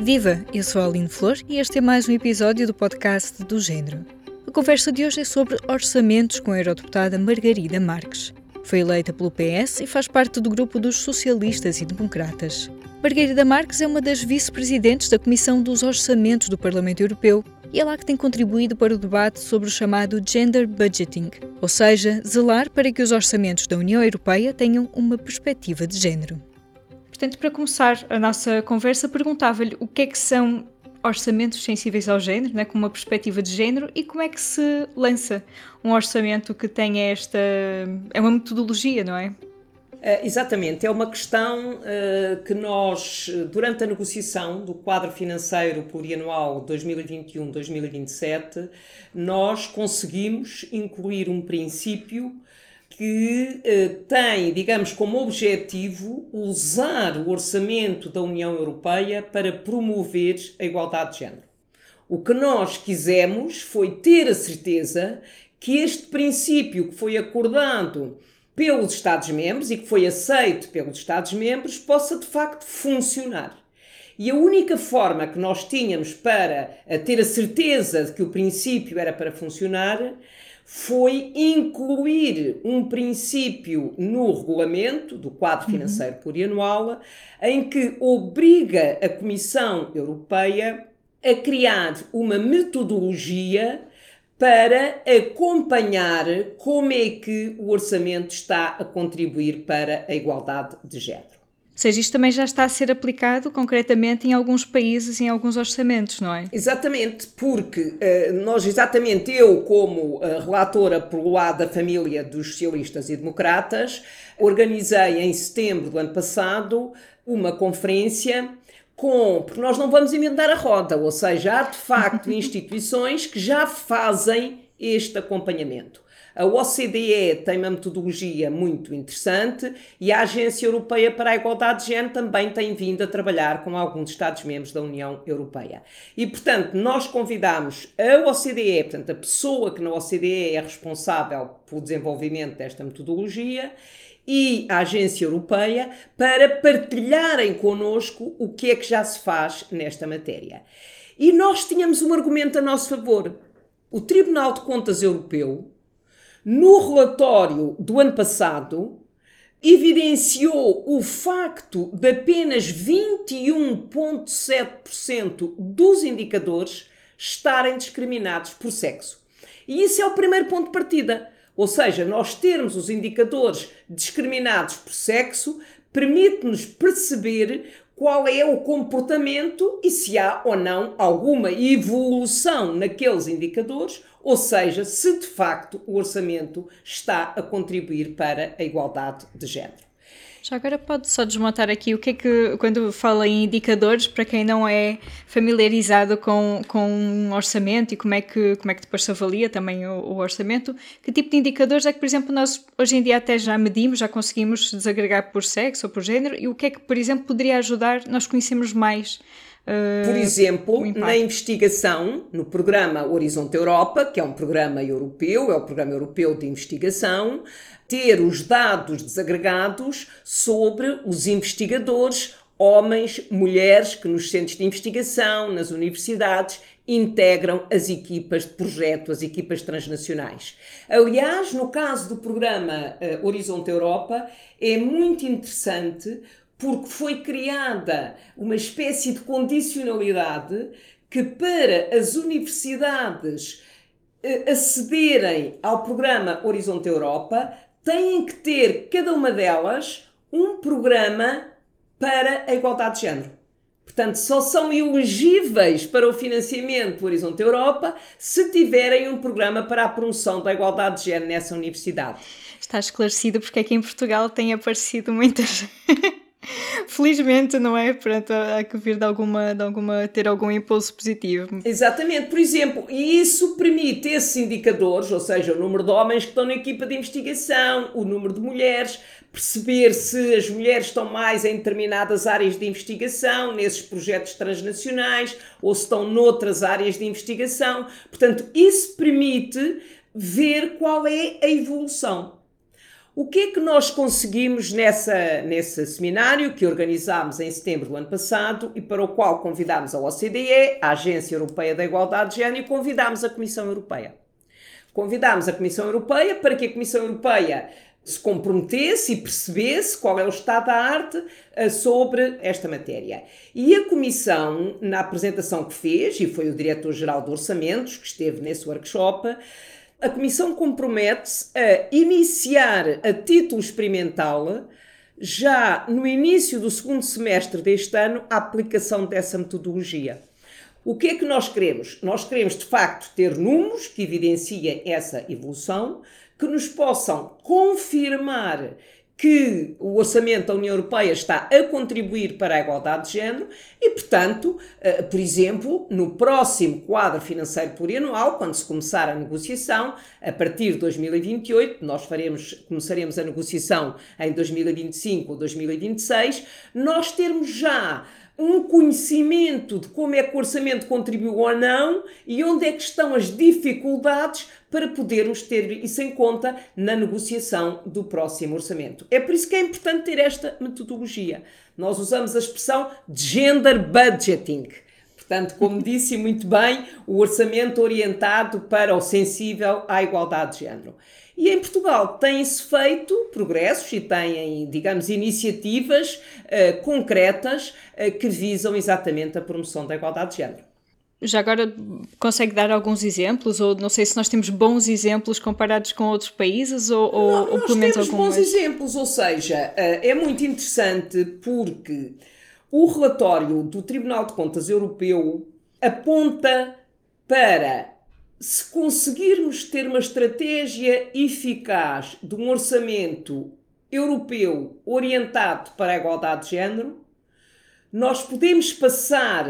Viva! Eu sou a Aline Flor e este é mais um episódio do podcast do Gênero. A conversa de hoje é sobre orçamentos com a eurodeputada Margarida Marques. Foi eleita pelo PS e faz parte do grupo dos socialistas e democratas. Margarida Marques é uma das vice-presidentes da Comissão dos Orçamentos do Parlamento Europeu e é lá que tem contribuído para o debate sobre o chamado gender budgeting, ou seja, zelar para que os orçamentos da União Europeia tenham uma perspectiva de género. Portanto, para começar a nossa conversa, perguntava-lhe o que é que são orçamentos sensíveis ao género, né, com uma perspectiva de género, e como é que se lança um orçamento que tenha esta. É uma metodologia, não é? Uh, exatamente, é uma questão uh, que nós, durante a negociação do quadro financeiro plurianual 2021-2027, nós conseguimos incluir um princípio que uh, tem, digamos, como objetivo usar o orçamento da União Europeia para promover a igualdade de género. O que nós quisemos foi ter a certeza que este princípio que foi acordado pelos Estados-membros e que foi aceito pelos Estados-membros possa de facto funcionar. E a única forma que nós tínhamos para ter a certeza de que o princípio era para funcionar foi incluir um princípio no regulamento do quadro uhum. financeiro uhum. plurianual em que obriga a Comissão Europeia a criar uma metodologia para acompanhar como é que o orçamento está a contribuir para a igualdade de género. Ou seja, isto também já está a ser aplicado concretamente em alguns países, em alguns orçamentos, não é? Exatamente, porque uh, nós, exatamente eu, como uh, relatora pelo lado da família dos socialistas e democratas, organizei em setembro do ano passado uma conferência com, porque nós não vamos inventar a roda, ou seja, há de facto instituições que já fazem este acompanhamento. A OCDE tem uma metodologia muito interessante e a Agência Europeia para a Igualdade de Género também tem vindo a trabalhar com alguns Estados-membros da União Europeia. E, portanto, nós convidamos a OCDE, portanto, a pessoa que na OCDE é responsável pelo desenvolvimento desta metodologia, e a Agência Europeia para partilharem connosco o que é que já se faz nesta matéria. E nós tínhamos um argumento a nosso favor. O Tribunal de Contas Europeu, no relatório do ano passado, evidenciou o facto de apenas 21,7% dos indicadores estarem discriminados por sexo. E isso é o primeiro ponto de partida. Ou seja, nós termos os indicadores discriminados por sexo permite-nos perceber qual é o comportamento e se há ou não alguma evolução naqueles indicadores, ou seja, se de facto o orçamento está a contribuir para a igualdade de género. Já agora pode só desmontar aqui o que é que, quando fala em indicadores, para quem não é familiarizado com, com um orçamento e como é, que, como é que depois se avalia também o, o, orçamento, que tipo de indicadores é que, por exemplo, nós hoje em dia até já medimos, já conseguimos desagregar por sexo ou por género, e o que é que, por exemplo, poderia ajudar nós conhecermos mais por exemplo, na investigação, no programa Horizonte Europa, que é um programa europeu, é o programa europeu de investigação, ter os dados desagregados sobre os investigadores, homens, mulheres que nos centros de investigação, nas universidades, integram as equipas de projeto, as equipas transnacionais. Aliás, no caso do programa uh, Horizonte Europa, é muito interessante porque foi criada uma espécie de condicionalidade que para as universidades uh, acederem ao programa Horizonte Europa têm que ter, cada uma delas, um programa para a igualdade de género. Portanto, só são elegíveis para o financiamento do Horizonte Europa se tiverem um programa para a promoção da igualdade de género nessa universidade. Está esclarecido porque é que em Portugal tem aparecido muitas Felizmente, não é? Pronto, há que vir de alguma, de alguma, ter algum impulso positivo. Exatamente, por exemplo, e isso permite esses indicadores, ou seja, o número de homens que estão na equipa de investigação, o número de mulheres, perceber se as mulheres estão mais em determinadas áreas de investigação, nesses projetos transnacionais, ou se estão noutras áreas de investigação. Portanto, isso permite ver qual é a evolução. O que é que nós conseguimos nessa, nesse seminário que organizámos em setembro do ano passado e para o qual convidámos a OCDE, a Agência Europeia da Igualdade de Género, e convidámos a Comissão Europeia? Convidámos a Comissão Europeia para que a Comissão Europeia se comprometesse e percebesse qual é o estado da arte uh, sobre esta matéria. E a Comissão, na apresentação que fez, e foi o Diretor-Geral de Orçamentos que esteve nesse workshop, a Comissão compromete-se a iniciar a título experimental, já no início do segundo semestre deste ano, a aplicação dessa metodologia. O que é que nós queremos? Nós queremos, de facto, ter números que evidenciem essa evolução, que nos possam confirmar que o orçamento da União Europeia está a contribuir para a igualdade de género e, portanto, eh, por exemplo, no próximo quadro financeiro plurianual, quando se começar a negociação, a partir de 2028, nós faremos, começaremos a negociação em 2025 ou 2026, nós termos já um conhecimento de como é que o orçamento contribuiu ou não e onde é que estão as dificuldades para podermos ter isso em conta na negociação do próximo orçamento. É por isso que é importante ter esta metodologia. Nós usamos a expressão gender budgeting. Portanto, como disse muito bem, o orçamento orientado para o sensível à igualdade de género. E em Portugal têm-se feito progressos e têm, digamos, iniciativas uh, concretas uh, que visam exatamente a promoção da igualdade de género. Já agora consegue dar alguns exemplos, ou não sei se nós temos bons exemplos comparados com outros países, ou, ou, não, ou pelo menos temos alguns. bons exemplos, ou seja, eh, é muito interessante porque o relatório do Tribunal de Contas Europeu aponta para se conseguirmos ter uma estratégia eficaz de um orçamento europeu orientado para a igualdade de género, nós podemos passar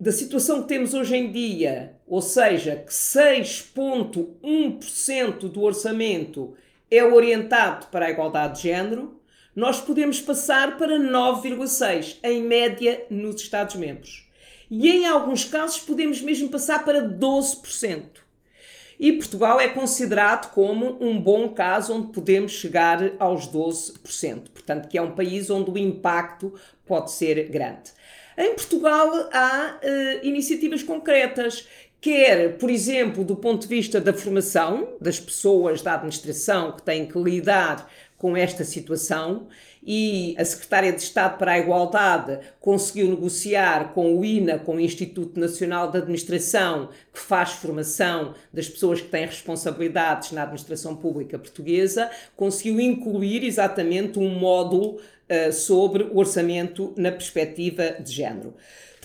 da situação que temos hoje em dia, ou seja, que 6,1% do orçamento é orientado para a igualdade de género, nós podemos passar para 9,6% em média nos Estados-membros e em alguns casos podemos mesmo passar para 12%. E Portugal é considerado como um bom caso onde podemos chegar aos 12%, portanto, que é um país onde o impacto pode ser grande. Em Portugal há uh, iniciativas concretas, quer, por exemplo, do ponto de vista da formação das pessoas da administração que têm que lidar com esta situação e a Secretária de Estado para a Igualdade conseguiu negociar com o INA, com o Instituto Nacional de Administração, que faz formação das pessoas que têm responsabilidades na administração pública portuguesa, conseguiu incluir exatamente um módulo uh, sobre o orçamento na perspectiva de género.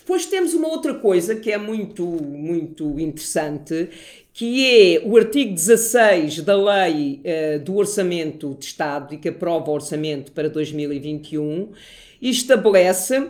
Depois temos uma outra coisa que é muito, muito interessante, que é o artigo 16 da Lei uh, do Orçamento de Estado e que aprova o orçamento para 2021 e estabelece,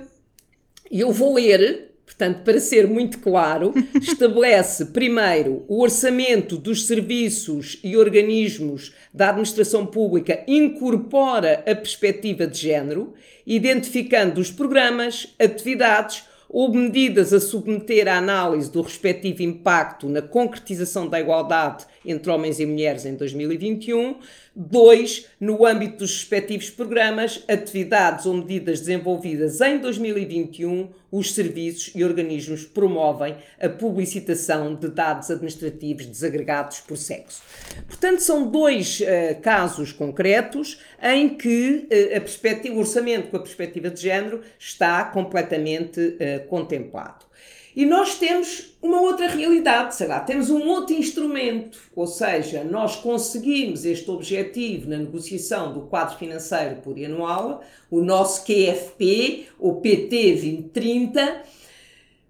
e eu vou ler, portanto, para ser muito claro, estabelece primeiro o orçamento dos serviços e organismos da administração pública incorpora a perspectiva de género, identificando os programas, atividades, ou medidas a submeter à análise do respectivo impacto na concretização da igualdade entre homens e mulheres em 2021. Dois, no âmbito dos respectivos programas, atividades ou medidas desenvolvidas em 2021, os serviços e organismos promovem a publicitação de dados administrativos desagregados por sexo. Portanto, são dois uh, casos concretos em que uh, o orçamento com a perspectiva de género está completamente uh, contemplado. E nós temos uma outra realidade, sei lá, temos um outro instrumento, ou seja, nós conseguimos este objetivo na negociação do quadro financeiro plurianual, o nosso QFP, ou PT 2030,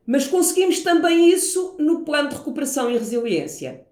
mas conseguimos também isso no plano de recuperação e resiliência.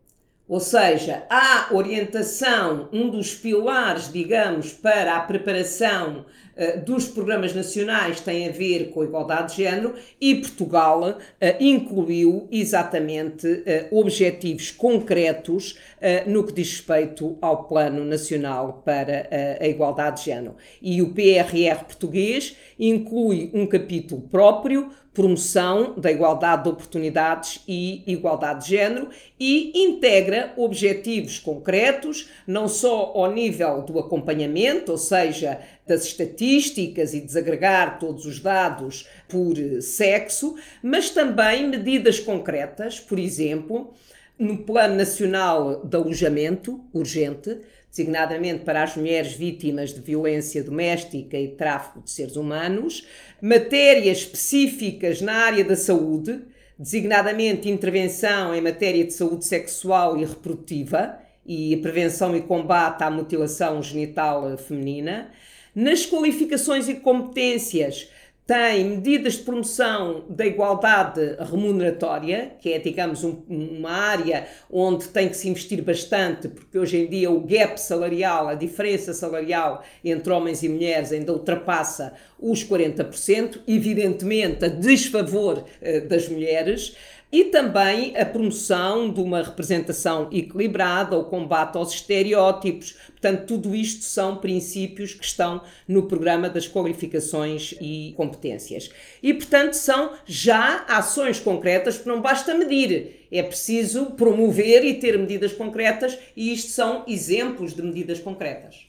Ou seja, há orientação, um dos pilares, digamos, para a preparação uh, dos programas nacionais tem a ver com a igualdade de género e Portugal uh, incluiu exatamente uh, objetivos concretos no que diz respeito ao Plano Nacional para a Igualdade de Género. E o PRR português inclui um capítulo próprio promoção da igualdade de oportunidades e igualdade de género e integra objetivos concretos, não só ao nível do acompanhamento, ou seja, das estatísticas e desagregar todos os dados por sexo, mas também medidas concretas, por exemplo, no Plano Nacional de Alojamento Urgente, designadamente para as mulheres vítimas de violência doméstica e tráfico de seres humanos, matérias específicas na área da saúde, designadamente intervenção em matéria de saúde sexual e reprodutiva e prevenção e combate à mutilação genital feminina, nas qualificações e competências tem medidas de promoção da igualdade remuneratória, que é, digamos, um, uma área onde tem que se investir bastante, porque hoje em dia o gap salarial, a diferença salarial entre homens e mulheres ainda ultrapassa os 40%, evidentemente a desfavor uh, das mulheres e também a promoção de uma representação equilibrada, o combate aos estereótipos. Portanto, tudo isto são princípios que estão no programa das qualificações e competências. E, portanto, são já ações concretas, porque não basta medir, é preciso promover e ter medidas concretas, e isto são exemplos de medidas concretas.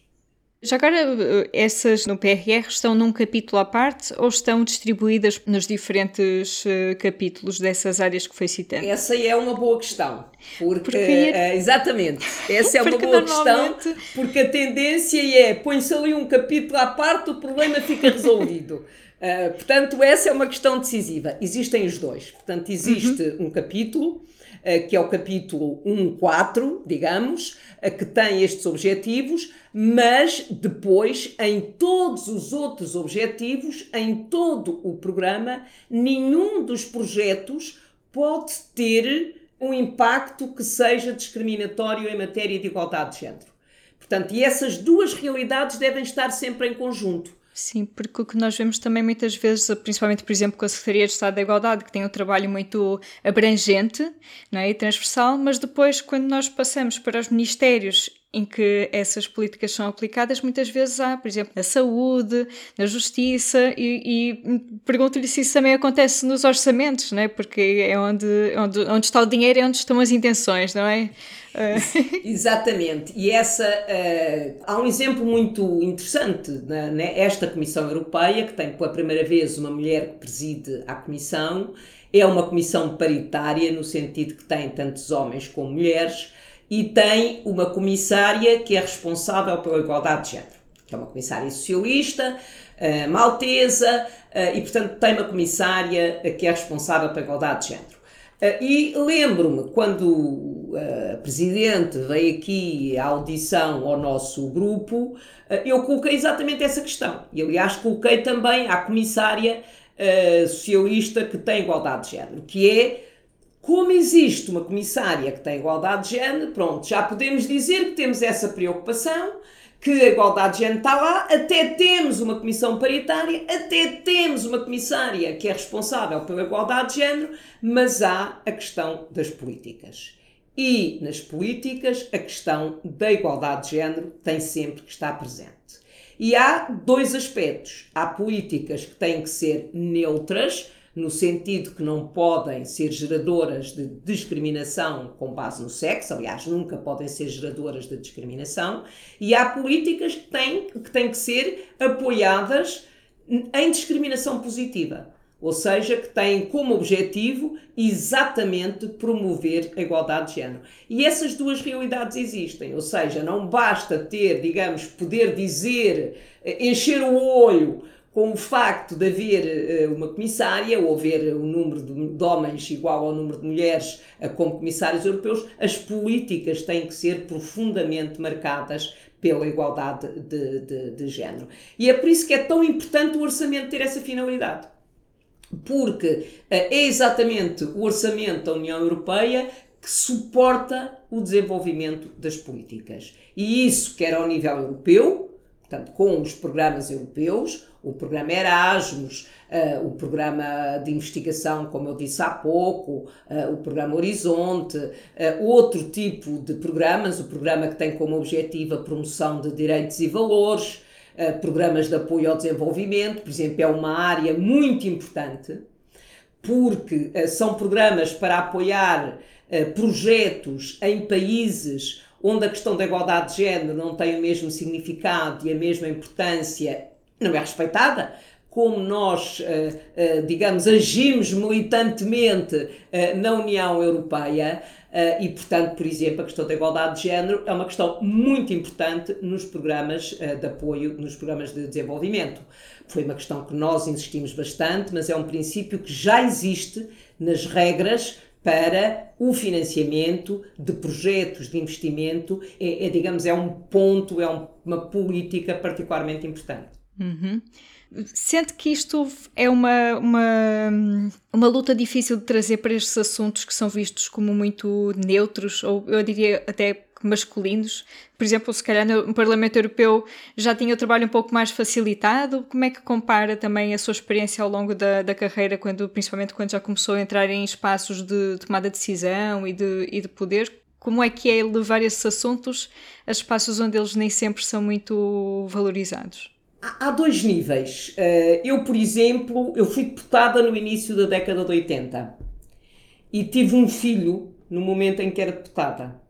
Já agora, eh, essas no PRR estão num capítulo à parte ou estão distribuídas nos diferentes uh, capítulos dessas áreas que foi citando? Essa é uma boa questão. Porque, porque uh, exatamente, essa é uma boa normalmente... questão, porque a tendência é põe-se ali um capítulo à parte, o problema fica resolvido. Uh, portanto, essa é uma questão decisiva. Existem os dois. Portanto, existe uhum. um capítulo eh, que é o capítulo 1.4, digamos, eh, que tem estes objetivos, mas depois, em todos os outros objetivos, em todo o programa, nenhum dos projetos pode ter um impacto que seja discriminatório em matéria de igualdade de género. Portanto, e essas duas realidades devem estar sempre em conjunto. Sim, porque o que nós vemos também muitas vezes, principalmente, por exemplo, com a Secretaria de Estado da Igualdade, que tem um trabalho muito abrangente não é? e transversal, mas depois, quando nós passamos para os ministérios em que essas políticas são aplicadas, muitas vezes há, por exemplo, na saúde, na justiça, e, e pergunto-lhe se isso também acontece nos orçamentos, não é? porque é onde, onde, onde está o dinheiro é onde estão as intenções, não é? Exatamente, e essa uh, há um exemplo muito interessante nesta Comissão Europeia, que tem pela primeira vez uma mulher que preside a Comissão, é uma comissão paritária, no sentido que tem tantos homens como mulheres e tem uma comissária que é responsável pela igualdade de género, que é uma comissária socialista, uh, maltesa, uh, e portanto tem uma comissária que é responsável pela igualdade de género. Uh, e lembro-me quando a Presidente veio aqui à audição ao nosso grupo, eu coloquei exatamente essa questão. E aliás coloquei também à comissária socialista que tem igualdade de género, que é como existe uma comissária que tem igualdade de género, pronto, já podemos dizer que temos essa preocupação, que a igualdade de género está lá, até temos uma comissão paritária, até temos uma comissária que é responsável pela igualdade de género, mas há a questão das políticas. E nas políticas, a questão da igualdade de género tem sempre que estar presente. E há dois aspectos. Há políticas que têm que ser neutras, no sentido que não podem ser geradoras de discriminação com base no sexo, aliás, nunca podem ser geradoras de discriminação, e há políticas que têm que, têm que ser apoiadas em discriminação positiva. Ou seja, que têm como objetivo exatamente promover a igualdade de género. E essas duas realidades existem. Ou seja, não basta ter, digamos, poder dizer, eh, encher o olho com o facto de haver uh, uma comissária ou haver um número de, homens igual ao número de mulheres uh, como comissários europeus, as políticas têm que ser profundamente marcadas pela igualdade de, de, de género. E é por isso que é tão importante o orçamento ter essa finalidade. Porque uh, é exatamente o orçamento da União Europeia que suporta o desenvolvimento das políticas. E isso quer ao nível europeu, portanto, com os programas europeus, o programa Erasmus, uh, o programa de investigação, como eu disse há pouco, uh, o programa Horizonte, uh, outro tipo de programas, o programa que tem como objetivo a promoção de direitos e valores, programas de apoio ao desenvolvimento, por exemplo, é uma área muito importante, porque são programas para apoiar projetos em países onde a questão da igualdade de género não tem o mesmo significado e a mesma importância, não é respeitada, como nós, digamos, agimos militantemente na União Europeia, e, portanto, por exemplo, a questão da igualdade de género é uma questão muito importante nos programas de apoio, nos programas de desenvolvimento. Foi uma questão que nós insistimos bastante, mas é um princípio que já existe nas regras para o financiamento de projetos de investimento. É, é digamos, é um ponto, é um, uma política particularmente importante. Uhum. Sente que isto é uma, uma, uma luta difícil de trazer para estes assuntos que são vistos como muito neutros, ou eu diria até masculinos? Por exemplo, se calhar no Parlamento Europeu já tinha o trabalho um pouco mais facilitado. Como é que compara também a sua experiência ao longo da, da carreira, quando, principalmente quando já começou a entrar em espaços de tomada de decisão e de, e de poder? Como é que é levar esses assuntos a espaços onde eles nem sempre são muito valorizados? Há dois níveis. Eh, eu, por exemplo, eu fui deputada no início da década de 80 e tive um filho no momento em que era deputada.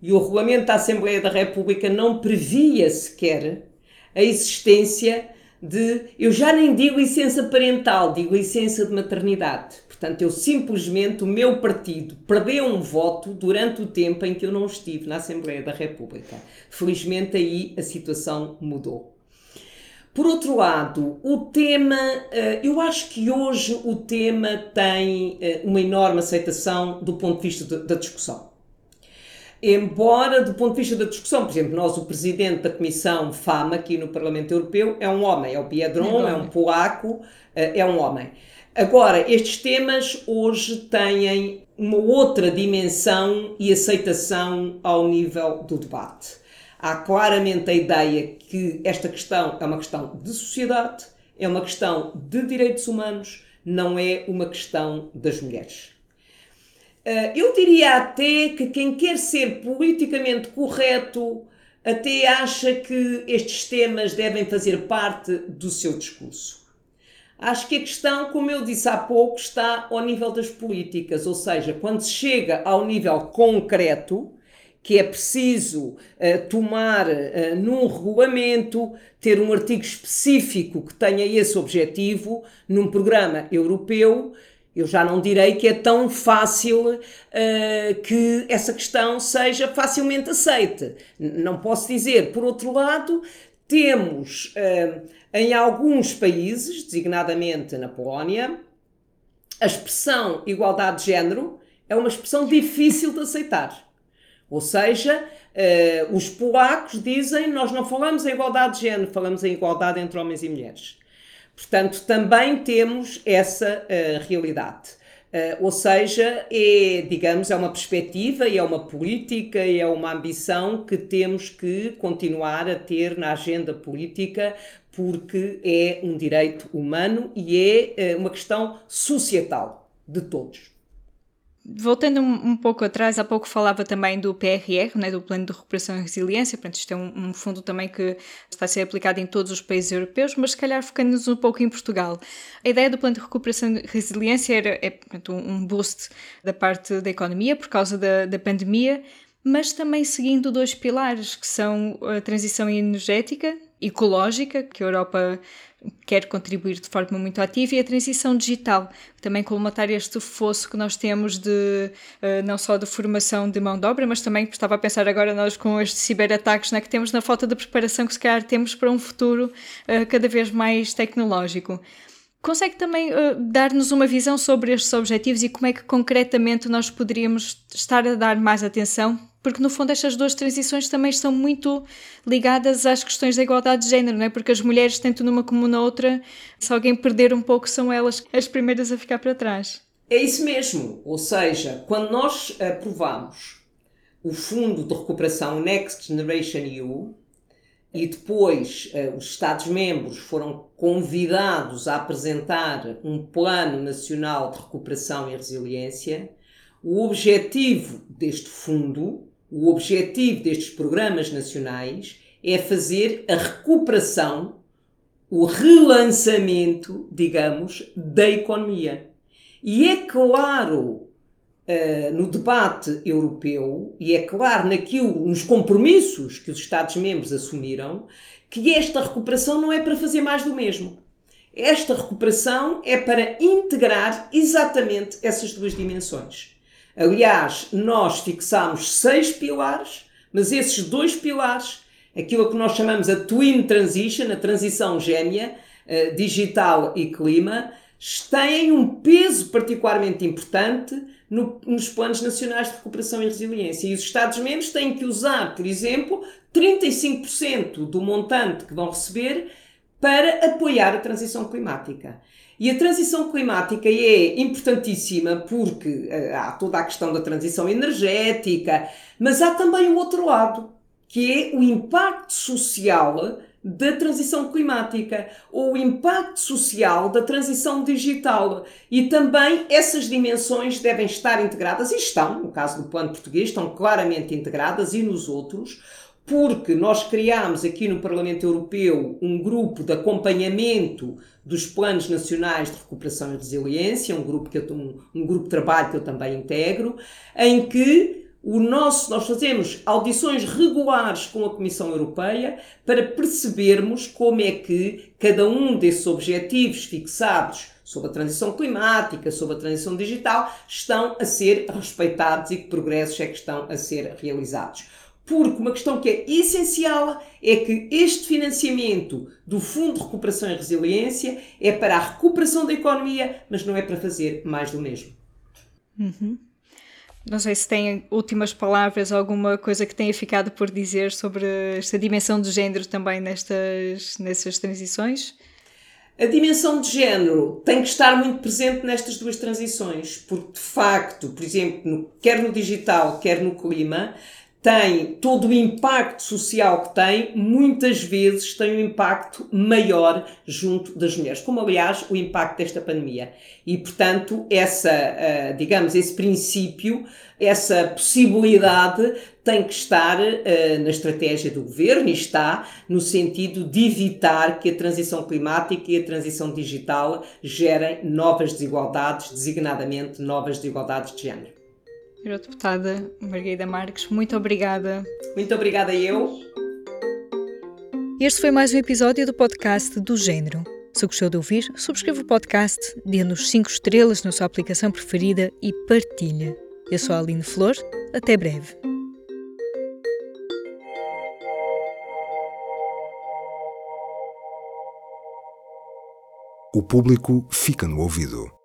E o regulamento da Assembleia da República não previa sequer a existência de. Eu já nem digo licença parental, digo licença de maternidade. Portanto, eu simplesmente, o meu partido perdeu um voto durante o tempo em que eu não estive na Assembleia da República. Felizmente aí a situação mudou. Por outro lado, o tema, eh, eu acho que hoje o tema tem eh, uma enorme aceitação do ponto de vista da discussão. Embora, do ponto de vista da discussão, por exemplo, nós, o presidente da Comissão FAMA aqui no Parlamento Europeu, é um homem, é o Biedron, é, é um polaco, eh, é um homem. Agora, estes temas hoje têm uma outra dimensão e aceitação ao nível do debate há claramente a ideia que esta questão é uma questão de sociedade, é uma questão de direitos humanos, não é uma questão das mulheres. Eh, eu diria até que quem quer ser politicamente correto até acha que estes temas devem fazer parte do seu discurso. Acho que a questão, como eu disse há pouco, está ao nível das políticas, ou seja, quando se chega ao nível concreto, que é preciso uh, tomar uh, num regulamento, ter um artigo específico que tenha esse objetivo, num programa europeu, eu já não direi que é tão fácil uh, que essa questão seja facilmente aceite. Não posso dizer. Por outro lado, temos em alguns países, designadamente na Polónia, a expressão igualdade de género é uma expressão difícil de aceitar. Ou seja, uh, os polacos dizem nós não falamos em igualdade de género, falamos em igualdade entre homens e mulheres. Portanto, também temos essa uh, realidade. Uh, ou seja, é, digamos, é uma perspectiva e é uma política e é uma ambição que temos que continuar a ter na agenda política porque é um direito humano e é uh, uma questão societal de todos. Voltando um, pouco atrás, há pouco falava também do PRR, né, do Plano de Recuperação e Resiliência, portanto isto é um, um, fundo também que está a ser aplicado em todos os países europeus, mas se calhar focando-nos um pouco em Portugal. A ideia do Plano de Recuperação e Resiliência era, é portanto, um boost da parte da economia por causa da, da pandemia, mas também seguindo dois pilares, que são a transição energética, ecológica, que a Europa quer contribuir de forma muito ativa e a transição digital, também colmatar este fosso que nós temos de uh, não só de formação de mão de obra, mas também estava a pensar agora nós com estes ciberataques né, que temos na falta de preparação que se calhar temos para um futuro uh, cada vez mais tecnológico. Consegue também uh, dar-nos uma visão sobre estes objetivos e como é que concretamente nós poderíamos estar a dar mais atenção porque no fundo estas duas transições também estão muito ligadas às questões da igualdade de género, não é? Porque as mulheres, tanto numa como na outra, se alguém perder um pouco, são elas as primeiras a ficar para trás. É isso mesmo, ou seja, quando nós aprovamos o Fundo de Recuperação Next Generation EU e depois uh, os Estados-membros foram convidados a apresentar um Plano Nacional de Recuperação e Resiliência, o objetivo deste fundo o objetivo destes programas nacionais é fazer a recuperação, o relançamento, digamos, da economia. E é claro Uh, no debate europeu, e é claro naquilo, nos compromissos que os Estados-membros assumiram, que esta recuperação não é para fazer mais do mesmo. Esta recuperação é para integrar exatamente essas duas dimensões. Aliás, nós fixámos seis pilares, mas esses dois pilares, aquilo que nós chamamos a Twin Transition, a transição gêmea, uh, digital e clima, têm um peso particularmente importante no, nos planos nacionais de recuperação e resiliência. E os Estados-membros têm que usar, por exemplo, 35% do montante que vão receber para apoiar a transição climática. E a transição climática é importantíssima porque uh, há toda a questão da transição energética, mas há também o outro lado, que é o impacto social da transição climática ou o impacto social da transição digital. E também essas dimensões devem estar integradas, e estão, no caso do plano português, estão claramente integradas, e nos outros, porque nós criámos aqui no Parlamento Europeu um grupo de acompanhamento dos planos nacionais de recuperação e resiliência, um grupo, que eu, um, um grupo de trabalho que eu também integro, em que o nosso, nós fazemos audições regulares com a Comissão Europeia para percebermos como é que cada um desses objetivos fixados sobre a transição climática, sobre a transição digital, estão a ser respeitados e que progressos é que estão a ser realizados. Porque uma questão que é essencial é que este financiamento do Fundo de Recuperação e Resiliência é para a recuperação da economia, mas não é para fazer mais do mesmo. Uhum. Não sei se tem últimas palavras, alguma coisa que tenha ficado por dizer sobre esta dimensão de género também nestas, nessas transições? A dimensão de género tem que estar muito presente nestas duas transições, porque de facto, por exemplo, no, quer no digital, quer no clima, tem todo o impacto social que tem, muitas vezes tem um impacto maior junto das mulheres, como aliás o impacto desta pandemia. E portanto, essa, eh, digamos, esse princípio, essa possibilidade tem que estar uh, na estratégia do governo e está no sentido de evitar que a transição climática e a transição digital gerem novas desigualdades, designadamente novas desigualdades de género. Eurodeputada Margarida Marques, muito obrigada. Muito obrigada eu. Este foi mais um episódio do podcast do Gênero. Se gostou de ouvir, subscreva o podcast, dê-nos 5 estrelas na sua aplicação preferida e partilha. Eu sou a Aline Flor, até breve. O público fica no ouvido.